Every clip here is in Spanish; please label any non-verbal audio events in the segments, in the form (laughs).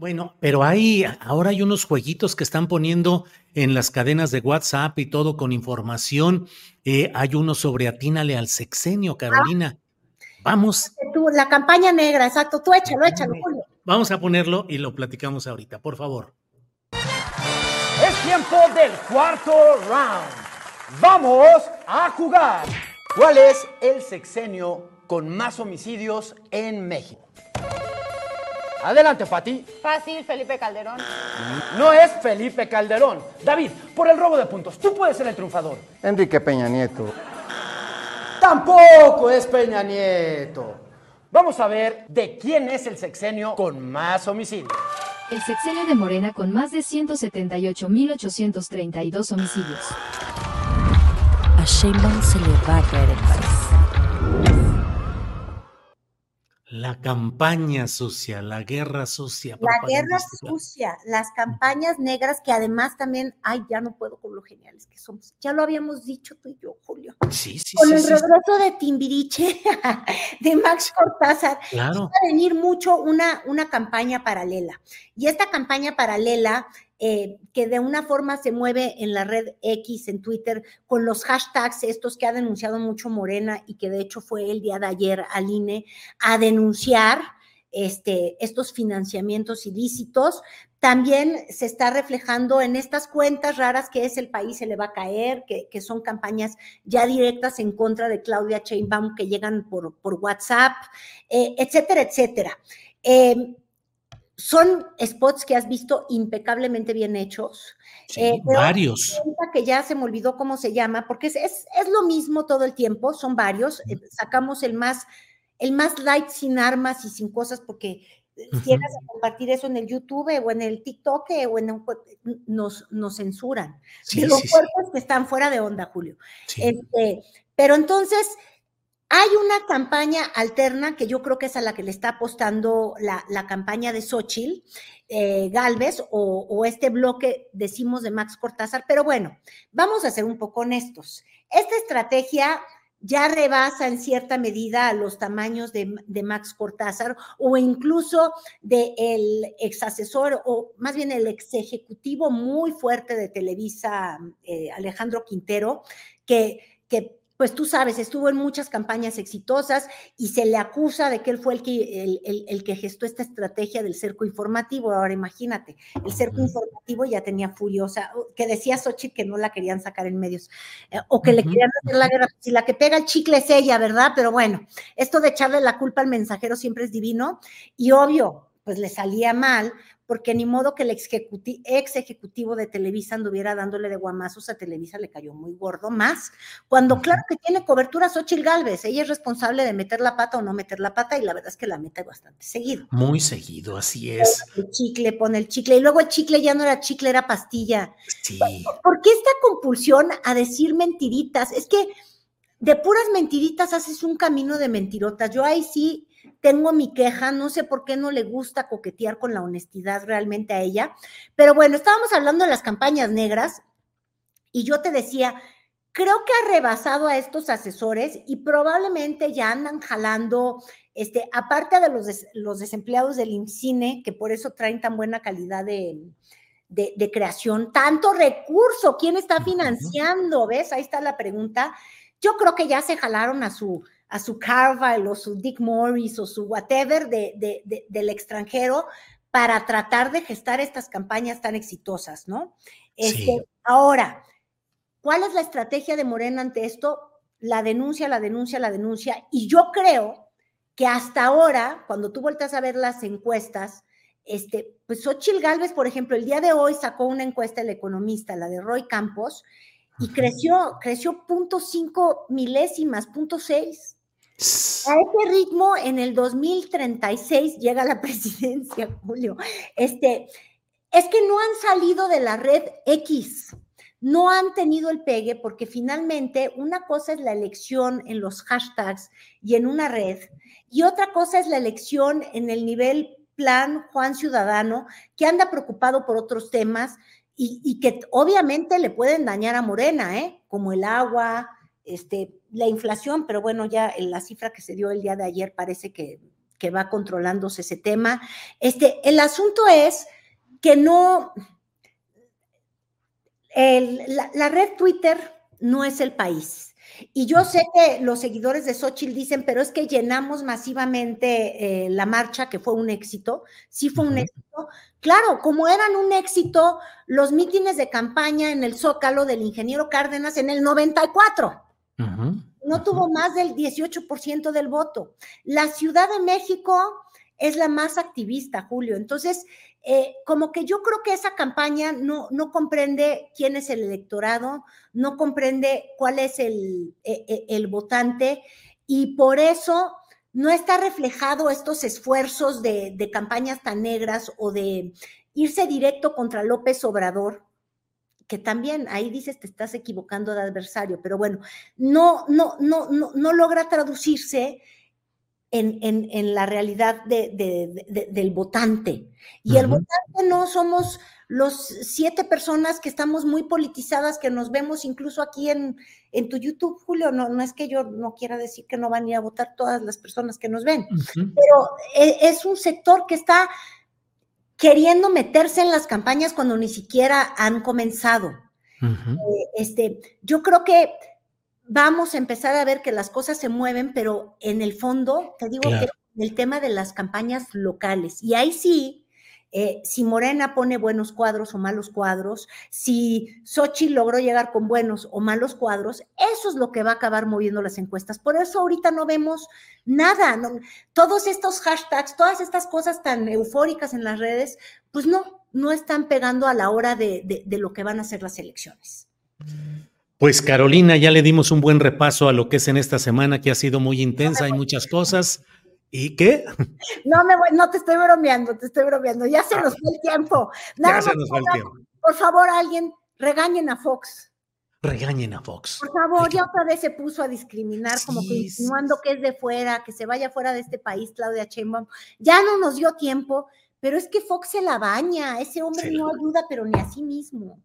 Bueno, pero hay ahora hay unos jueguitos que están poniendo en las cadenas de WhatsApp y todo con información. Eh, hay uno sobre atínale al sexenio, Carolina. Vamos. Tú, la campaña negra, exacto. Tú échalo, échalo, Julio. Vamos a ponerlo y lo platicamos ahorita, por favor. Es tiempo del cuarto round. Vamos a jugar. ¿Cuál es el sexenio con más homicidios en México? Adelante, Pati. Fácil, Felipe Calderón. No es Felipe Calderón. David, por el robo de puntos, tú puedes ser el triunfador. Enrique Peña Nieto. Tampoco es Peña Nieto. Vamos a ver de quién es el sexenio con más homicidios. El sexenio de Morena con más de 178.832 homicidios. A Sheinbaum se le va a caer el país. La campaña sucia, la guerra sucia. La guerra propagandística. sucia, las campañas negras que además también, ay, ya no puedo con lo geniales que somos. Ya lo habíamos dicho tú y yo, Julio. Sí, sí, Con sí, el sí, regreso de Timbiriche, (laughs) de Max Cortázar, Claro. va a venir mucho una, una campaña paralela. Y esta campaña paralela, eh, que de una forma se mueve en la red X, en Twitter, con los hashtags estos que ha denunciado mucho Morena y que de hecho fue el día de ayer al INE a denunciar este, estos financiamientos ilícitos. También se está reflejando en estas cuentas raras que es el país se le va a caer, que, que son campañas ya directas en contra de Claudia Sheinbaum que llegan por, por WhatsApp, eh, etcétera, etcétera. Eh, son spots que has visto impecablemente bien hechos. Sí, Eh, varios. que ya se me olvidó cómo se llama, porque es, es, es lo mismo todo el tiempo, son varios. eh, sacamos el más, el más light sin armas y sin cosas, porque eh, si llegas a compartir eso en el YouTube o en el TikTok eh, o en un, nos, nos censuran. Sí, de los sí, fuertes que están fuera de onda, Julio. Este, pero entonces, hay una campaña alterna que yo creo que es a la que le está apostando la, campaña de Xochitl eh, Galvez o, este bloque, decimos, de Max Cortázar. Pero bueno, vamos a ser un poco honestos. Esta estrategia ya rebasa en cierta medida los tamaños de, de Max Cortázar o incluso del el ex asesor o más bien el ex ejecutivo muy fuerte de Televisa, eh, Alejandro Quintero, que pues tú sabes, estuvo en muchas campañas exitosas y se le acusa de que él fue el que, el, el, el que gestó esta estrategia del cerco informativo. Ahora imagínate, el cerco uh -huh. informativo ya tenía furiosa, que decía Xochitl que no la querían sacar en medios, eh, o que uh -huh. le querían hacer la guerra. Si la que pega el chicle es ella, ¿verdad? Pero bueno, esto de echarle la culpa al mensajero siempre es divino y obvio, pues le salía mal, porque ni modo que el ex, ejecuti ex ejecutivo de Televisa anduviera dándole de guamazos a Televisa, le cayó muy gordo más, cuando claro que tiene cobertura Xochitl Galvez, ella es responsable de meter la pata o no meter la pata, y la verdad es que la mete bastante seguido. Muy seguido, así es. El chicle, pone el chicle, y luego el chicle ya no era chicle, era pastilla. Sí. ¿Por qué esta compulsión a decir mentiritas? Es que de puras mentiritas haces un camino de mentirotas. Yo ahí sí tengo mi queja, no sé por qué no le gusta coquetear con la honestidad realmente a ella, pero bueno, estábamos hablando de las campañas negras y yo te decía, creo que ha rebasado a estos asesores y probablemente ya andan jalando este, aparte de los, los desempleados del IMCINE, que por eso traen tan buena calidad de, de, creación, tanto recurso, ¿quién está financiando? ¿Ves? Ahí está la pregunta. Yo creo que ya se jalaron a su, a su Carval o su Dick Morris o su whatever de, del extranjero para tratar de gestar estas campañas tan exitosas, ¿no? Este, Ahora, ¿cuál es la estrategia de Morena ante esto? La denuncia, la denuncia, la denuncia. Y yo creo que hasta ahora, cuando tú vueltas a ver las encuestas, este, pues Xochitl Galvez, por ejemplo, el día de hoy sacó una encuesta el economista, la de Roy Campos, y creció, creció .5 milésimas, .6. A ese ritmo, en el 2036 llega la (laughs) presidencia, Julio. Este, es que no han salido de la red X, no han tenido el pegue porque finalmente una cosa es la elección en los hashtags y en una red y otra cosa es la elección en el nivel plan Juan Ciudadano, que anda preocupado por otros temas y, que obviamente le pueden dañar a Morena, ¿eh? como el agua, este, la inflación, pero bueno, ya la cifra que se dio el día de ayer parece que, que va controlándose ese tema. Este, el asunto es que no, la, red Twitter no es el país. Y yo sé que los seguidores de Xochitl dicen, pero es que llenamos masivamente eh, la marcha, que fue un éxito. Sí fue un éxito. Claro, como eran un éxito los mítines de campaña en el Zócalo del ingeniero Cárdenas en el 94. No tuvo más del 18% del voto. La Ciudad de México es la más activista, Julio. Entonces, eh, como que yo creo que esa campaña no, no comprende quién es el electorado, no comprende cuál es el, e, e, el votante y por eso no está reflejado estos esfuerzos de, de, campañas tan negras o de irse directo contra López Obrador, que también ahí dices te estás equivocando de adversario, pero bueno, no, no, no, no, no logra traducirse en, la realidad del votante. Y el votante no somos los siete personas que estamos muy politizadas, que nos vemos incluso aquí en, en tu YouTube, Julio. No, no es que yo no quiera decir que no van a ir a votar todas las personas que nos ven, pero e, es, un sector que está queriendo meterse en las campañas cuando ni siquiera han comenzado. Eh, este, yo creo que vamos a empezar a ver que las cosas se mueven, pero en el fondo, te digo que el tema de las campañas locales, y ahí sí, eh, si Morena pone buenos cuadros o malos cuadros, si Sochi logró llegar con buenos o malos cuadros, eso es lo que va a acabar moviendo las encuestas. Por eso ahorita no vemos nada, todos estos hashtags, todas estas cosas tan eufóricas en las redes, pues no, no están pegando a la hora de, de lo que van a ser las elecciones. Pues Carolina, ya le dimos un buen repaso a lo que es en esta semana, que ha sido muy intensa, hay muchas cosas. ¿Y qué? No me voy, no te estoy bromeando, te estoy bromeando. Ya se nos fue el tiempo. ya se nos fue el tiempo. Por favor, alguien, regañen a Fox. Regañen a Fox. Por favor, ya otra vez se puso a discriminar, como que insinuando que es de fuera, que se vaya fuera de este país, Claudia Sheinbaum. Ya no nos dio tiempo, pero es que Fox se la baña. Ese hombre no ayuda, pero ni a sí mismo.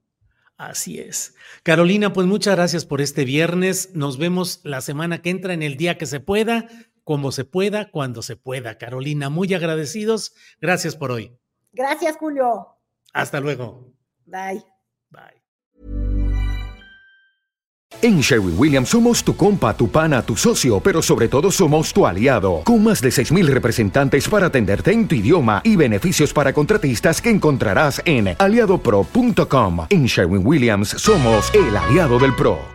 Así es. Carolina, pues muchas gracias por este viernes. Nos vemos la semana que entra en el día que se pueda, como se pueda, cuando se pueda. Carolina, muy agradecidos. Gracias por hoy. Gracias, Julio. Hasta luego. Bye. En Sherwin Williams somos tu compa, tu pana, tu socio, pero sobre todo somos tu aliado, con más de 6.000 representantes para atenderte en tu idioma y beneficios para contratistas que encontrarás en aliadopro.com. En Sherwin Williams somos el aliado del PRO.